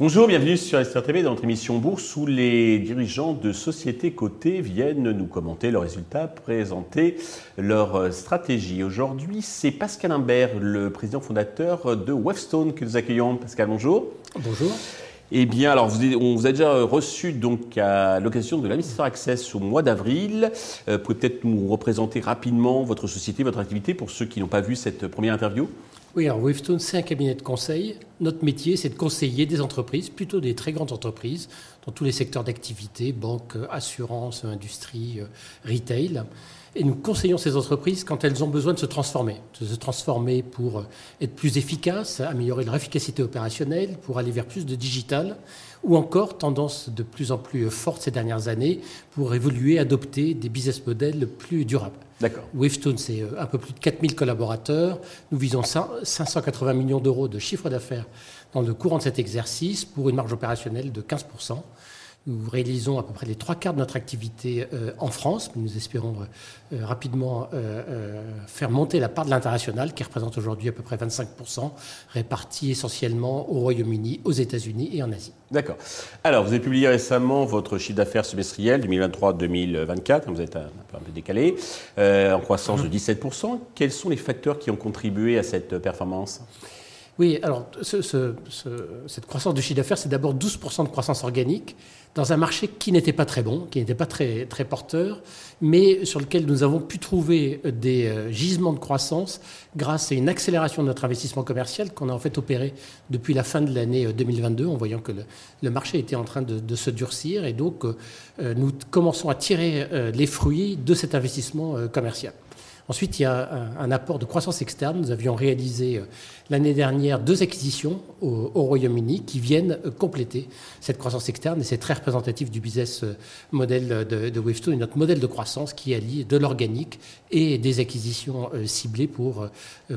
Bonjour, bienvenue sur Esther TV dans notre émission Bourse où les dirigeants de sociétés cotées viennent nous commenter leurs résultats, présenter leur stratégie. Aujourd'hui, c'est Pascal Imbert, le président fondateur de Webstone que nous accueillons. Pascal, bonjour. Bonjour. Eh bien, alors, on vous a déjà reçu donc à l'occasion de l'Investor Access au mois d'avril. Euh, peut-être nous représenter rapidement votre société, votre activité pour ceux qui n'ont pas vu cette première interview oui, alors Wavestone, c'est un cabinet de conseil. Notre métier, c'est de conseiller des entreprises, plutôt des très grandes entreprises, dans tous les secteurs d'activité, banque, assurance, industrie, euh, retail. Et nous conseillons ces entreprises quand elles ont besoin de se transformer, de se transformer pour euh, être plus efficaces, améliorer leur efficacité opérationnelle, pour aller vers plus de digital, ou encore tendance de plus en plus forte ces dernières années pour évoluer, adopter des business models plus durables. D'accord. Wavestone, c'est euh, un peu plus de 4000 collaborateurs. Nous visons 580 millions d'euros de chiffre d'affaires dans le courant de cet exercice pour une marge opérationnelle de 15%. Nous réalisons à peu près les trois quarts de notre activité euh, en France, mais nous espérons euh, euh, rapidement faire monter la part de l'international, qui représente aujourd'hui à peu près 25%, répartie essentiellement au Royaume-Uni, aux États-Unis et en Asie. D'accord. Alors, vous avez publié récemment votre chiffre d'affaires semestriel 2023-2024, vous êtes un, peu, un peu décalé, en croissance de 17%. Quels sont les facteurs qui ont contribué à cette performance? Oui, alors cette croissance du chiffre d'affaires, c'est d'abord 12% de croissance organique dans un marché qui n'était pas très bon, qui n'était pas très, très porteur, mais sur lequel nous avons pu trouver des euh, gisements de croissance grâce à une accélération de notre investissement commercial qu'on a en fait opéré depuis la fin de l'année 2022 euh, en voyant que le, marché était en train de, se durcir et donc euh, nous commençons à tirer les fruits de cet investissement commercial. Ensuite, il y a un, apport de croissance externe. Nous avions réalisé euh, l'année dernière deux acquisitions au, Royaume-Uni qui viennent euh, compléter cette croissance externe et c'est très représentatif du business euh, model de, de Wavestone et notre modèle de croissance qui allie de l'organique et des acquisitions ciblées pour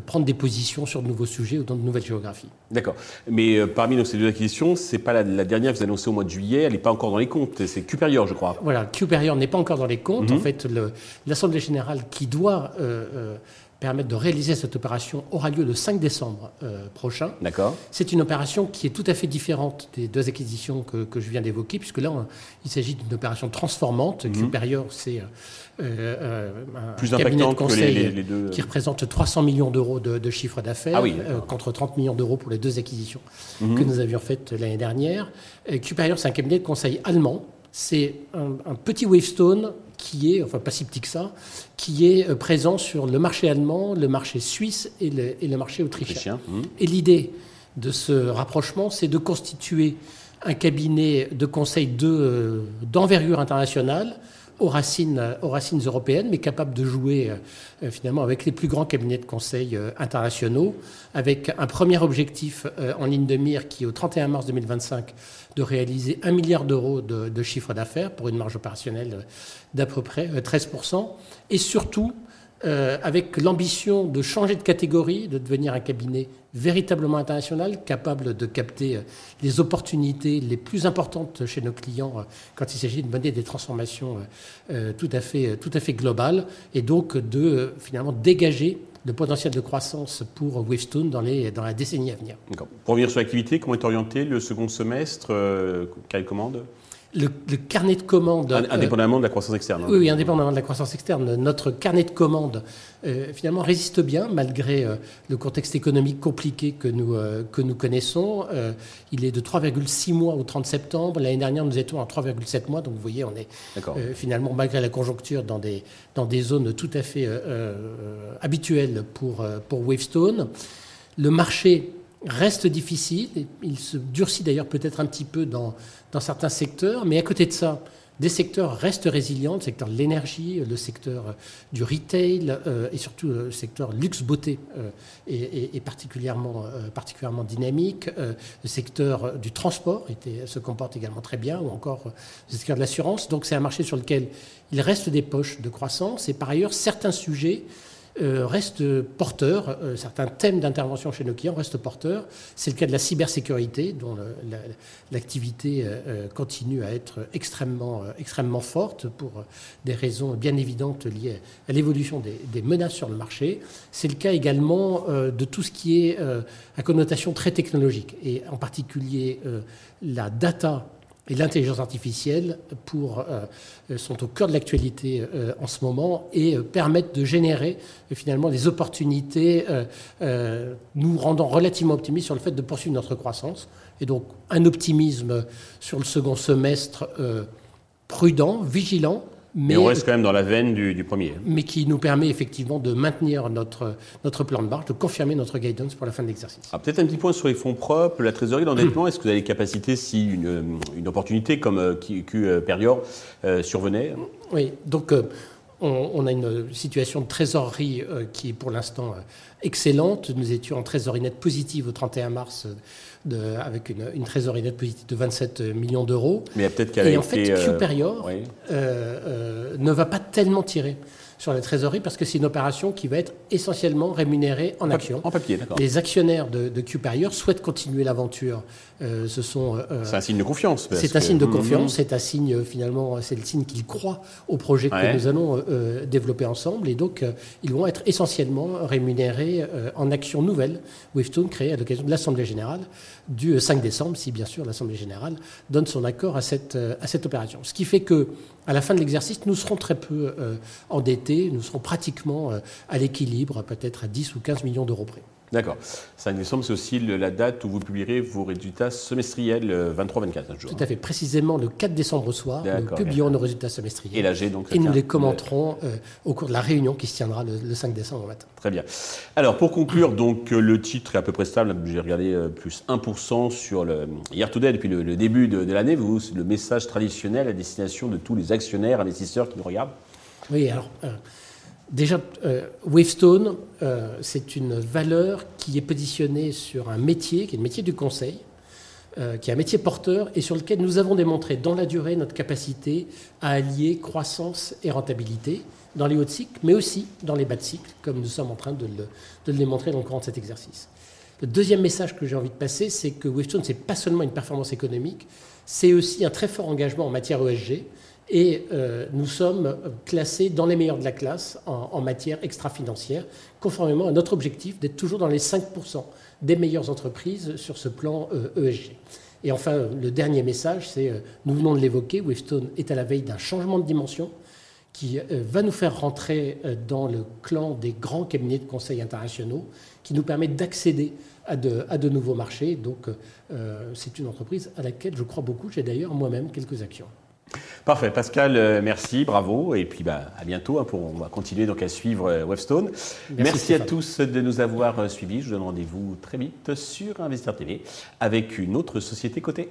prendre des positions sur de nouveaux sujets ou dans de nouvelles géographies. D'accord. Mais parmi ces deux acquisitions, c'est pas la, dernière que vous annoncez au mois de juillet, elle n'est pas encore dans les comptes. C'est Cuperior, je crois. Voilà, Cuperior n'est pas encore dans les comptes. Mhm. En fait, l'Assemblée générale qui doit permettre de réaliser cette opération aura lieu le 5 décembre euh, prochain. D'accord. C'est une opération qui est tout à fait différente des deux acquisitions que, je viens d'évoquer, puisque là, il s'agit d'une opération transformante. Mmh. c'est un cabinet de conseil qui représente 300 millions d'euros de, chiffre d'affaires, ah contre 30 millions d'euros pour les deux acquisitions mhm. que nous avions faites l'année dernière. Cuperior, c'est un cabinet de conseil allemand. C'est un, un petit Wavestone qui est, enfin pas si petit que ça, qui est euh, présent sur le marché allemand, le marché suisse et le, marché autrichien. Mmh. Et l'idée de ce rapprochement, c'est de constituer un cabinet de conseil euh, d'envergure internationale aux racines, européennes, mais capable de jouer euh, finalement avec les plus grands cabinets de conseil internationaux, avec un premier objectif en ligne de mire qui, au 31 mars 2025, de réaliser un milliard d'euros de, chiffre d'affaires pour une marge opérationnelle d'à peu près 13%, euh, et surtout euh, avec l'ambition de changer de catégorie, de devenir un cabinet véritablement international, capable de capter euh, les opportunités les plus importantes chez nos clients quand il s'agit de mener des transformations tout à fait, tout à fait globales, et donc de finalement dégager le potentiel de croissance pour Wavestone dans, les, dans la décennie à venir. Pour revenir sur l'activité, comment est orienté le second semestre euh, Quelle commande? Le, carnet de commandes. Euh, indépendamment de la croissance externe. Hein. Oui, indépendamment de la croissance externe. Notre carnet de commandes, euh, finalement, résiste bien malgré euh, le contexte économique compliqué que nous, que nous connaissons. il est de 3,6 mois au 30 septembre. L'année dernière, nous étions à 3,7 mois. Donc, vous voyez, on est finalement, malgré la conjoncture, dans des, dans des zones tout à fait habituelles pour, pour Wavestone. Le marché reste difficile. Il se durcit d'ailleurs peut-être un petit peu dans, certains secteurs, mais à côté de ça, des secteurs restent résilients, le secteur de l'énergie, le secteur du retail euh, et surtout le secteur luxe-beauté euh, est, particulièrement, euh, particulièrement dynamique. le secteur du transport était, se comporte également très bien, ou encore le secteur de l'assurance. Donc c'est un marché sur lequel il reste des poches de croissance et par ailleurs certains sujets restent porteurs. certains thèmes d'intervention chez nos clients restent porteurs. C'est le cas de la cybersécurité, dont l'activité continue à être extrêmement, extrêmement forte pour des raisons bien évidentes liées à l'évolution des, menaces sur le marché. C'est le cas également de tout ce qui est à connotation très technologique, et en particulier la data et l'intelligence artificielle pour, euh, sont au cœur de l'actualité euh, en ce moment et euh, permettent de générer finalement des opportunités nous rendant relativement optimistes sur le fait de poursuivre notre croissance. Et donc un optimisme sur le second semestre prudent, vigilant, mais, on reste quand même dans la veine du, premier. Mais qui nous permet effectivement de maintenir notre, notre plan de marche, de confirmer notre guidance pour la fin de l'exercice. Ah, peut-être un petit point sur les fonds propres, la trésorerie, l'endettement. Est-ce que vous avez les capacités si une, une opportunité comme euh, Q euh, euh, survenait? Oui, donc on, a une situation de trésorerie qui est pour l'instant excellente. Nous étions en trésorerie nette positive au 31 mars avec une, trésorerie nette positive de 27 millions d'euros. Mais peut-être qu'elle Et en fait, euh, Superior euh, euh, ne va pas tellement tirer sur la trésorerie parce que c'est une opération qui va être essentiellement rémunérée en, actions. En papier, d'accord. Les actionnaires de, de souhaitent continuer l'aventure. ce sont. c'est un signe de confiance. C'est un signe de confiance. C'est un signe finalement, c'est le signe qu'ils croient au projet que nous allons développer ensemble. Et donc, ils vont être essentiellement rémunérés en actions nouvelles. Wavestone créée à l'occasion de l'Assemblée générale du 5 décembre, si bien sûr l'Assemblée générale donne son accord à cette, euh, à cette opération. Ce qui fait que à la fin de l'exercice, nous serons très peu euh, nous serons pratiquement euh, à l'équilibre, peut-être à 10 ou 15 millions d'euros près. D'accord. 5 décembre, c'est aussi la date où vous publierez vos résultats semestriels 23-24 jours. Tout à fait. Précisément le 4 décembre au soir, nous publierons nos résultats semestriels. Et l'AG, donc. Et nous les commenterons euh, au cours de la réunion qui se tiendra le, 5 décembre matin. Très bien. Alors, pour conclure, donc, euh, le titre est à peu près stable. J'ai regardé euh, plus 1% sur le Year to depuis le, début de, de l'année. Vous, le message traditionnel à destination de tous les actionnaires, investisseurs qui nous regardent Oui, alors. Déjà, euh, Wavestone, euh, c'est une valeur qui est positionnée sur un métier, qui est le métier du conseil, euh, qui est un métier porteur et sur lequel nous avons démontré dans la durée notre capacité à allier croissance et rentabilité dans les hauts cycles, mais aussi dans les bas de cycles, comme nous sommes en train de le démontrer dans le courant de cet exercice. Le deuxième message que j'ai envie de passer, c'est que Wavestone, ce n'est pas seulement une performance économique, c'est aussi un très fort engagement en matière ESG. Et euh, nous sommes classés dans les meilleurs de la classe en, matière extra-financière, conformément à notre objectif d'être toujours dans les 5% des meilleures entreprises sur ce plan ESG. Euh, e Et enfin, le dernier message, c'est, euh, nous venons de l'évoquer, Wavestone est à la veille d'un changement de dimension qui va nous faire rentrer dans le clan des grands cabinets de conseil internationaux, qui nous permet d'accéder à de, à de, nouveaux marchés. Donc, c'est une entreprise à laquelle je crois beaucoup. J'ai d'ailleurs moi-même quelques actions. Parfait, Pascal, euh, merci, bravo, et puis bah, à bientôt. Hein, pour, on va continuer donc à suivre euh, Webstone. Merci, à tous de nous avoir euh, suivis. Je vous donne rendez-vous très vite sur Investir TV avec une autre société cotée.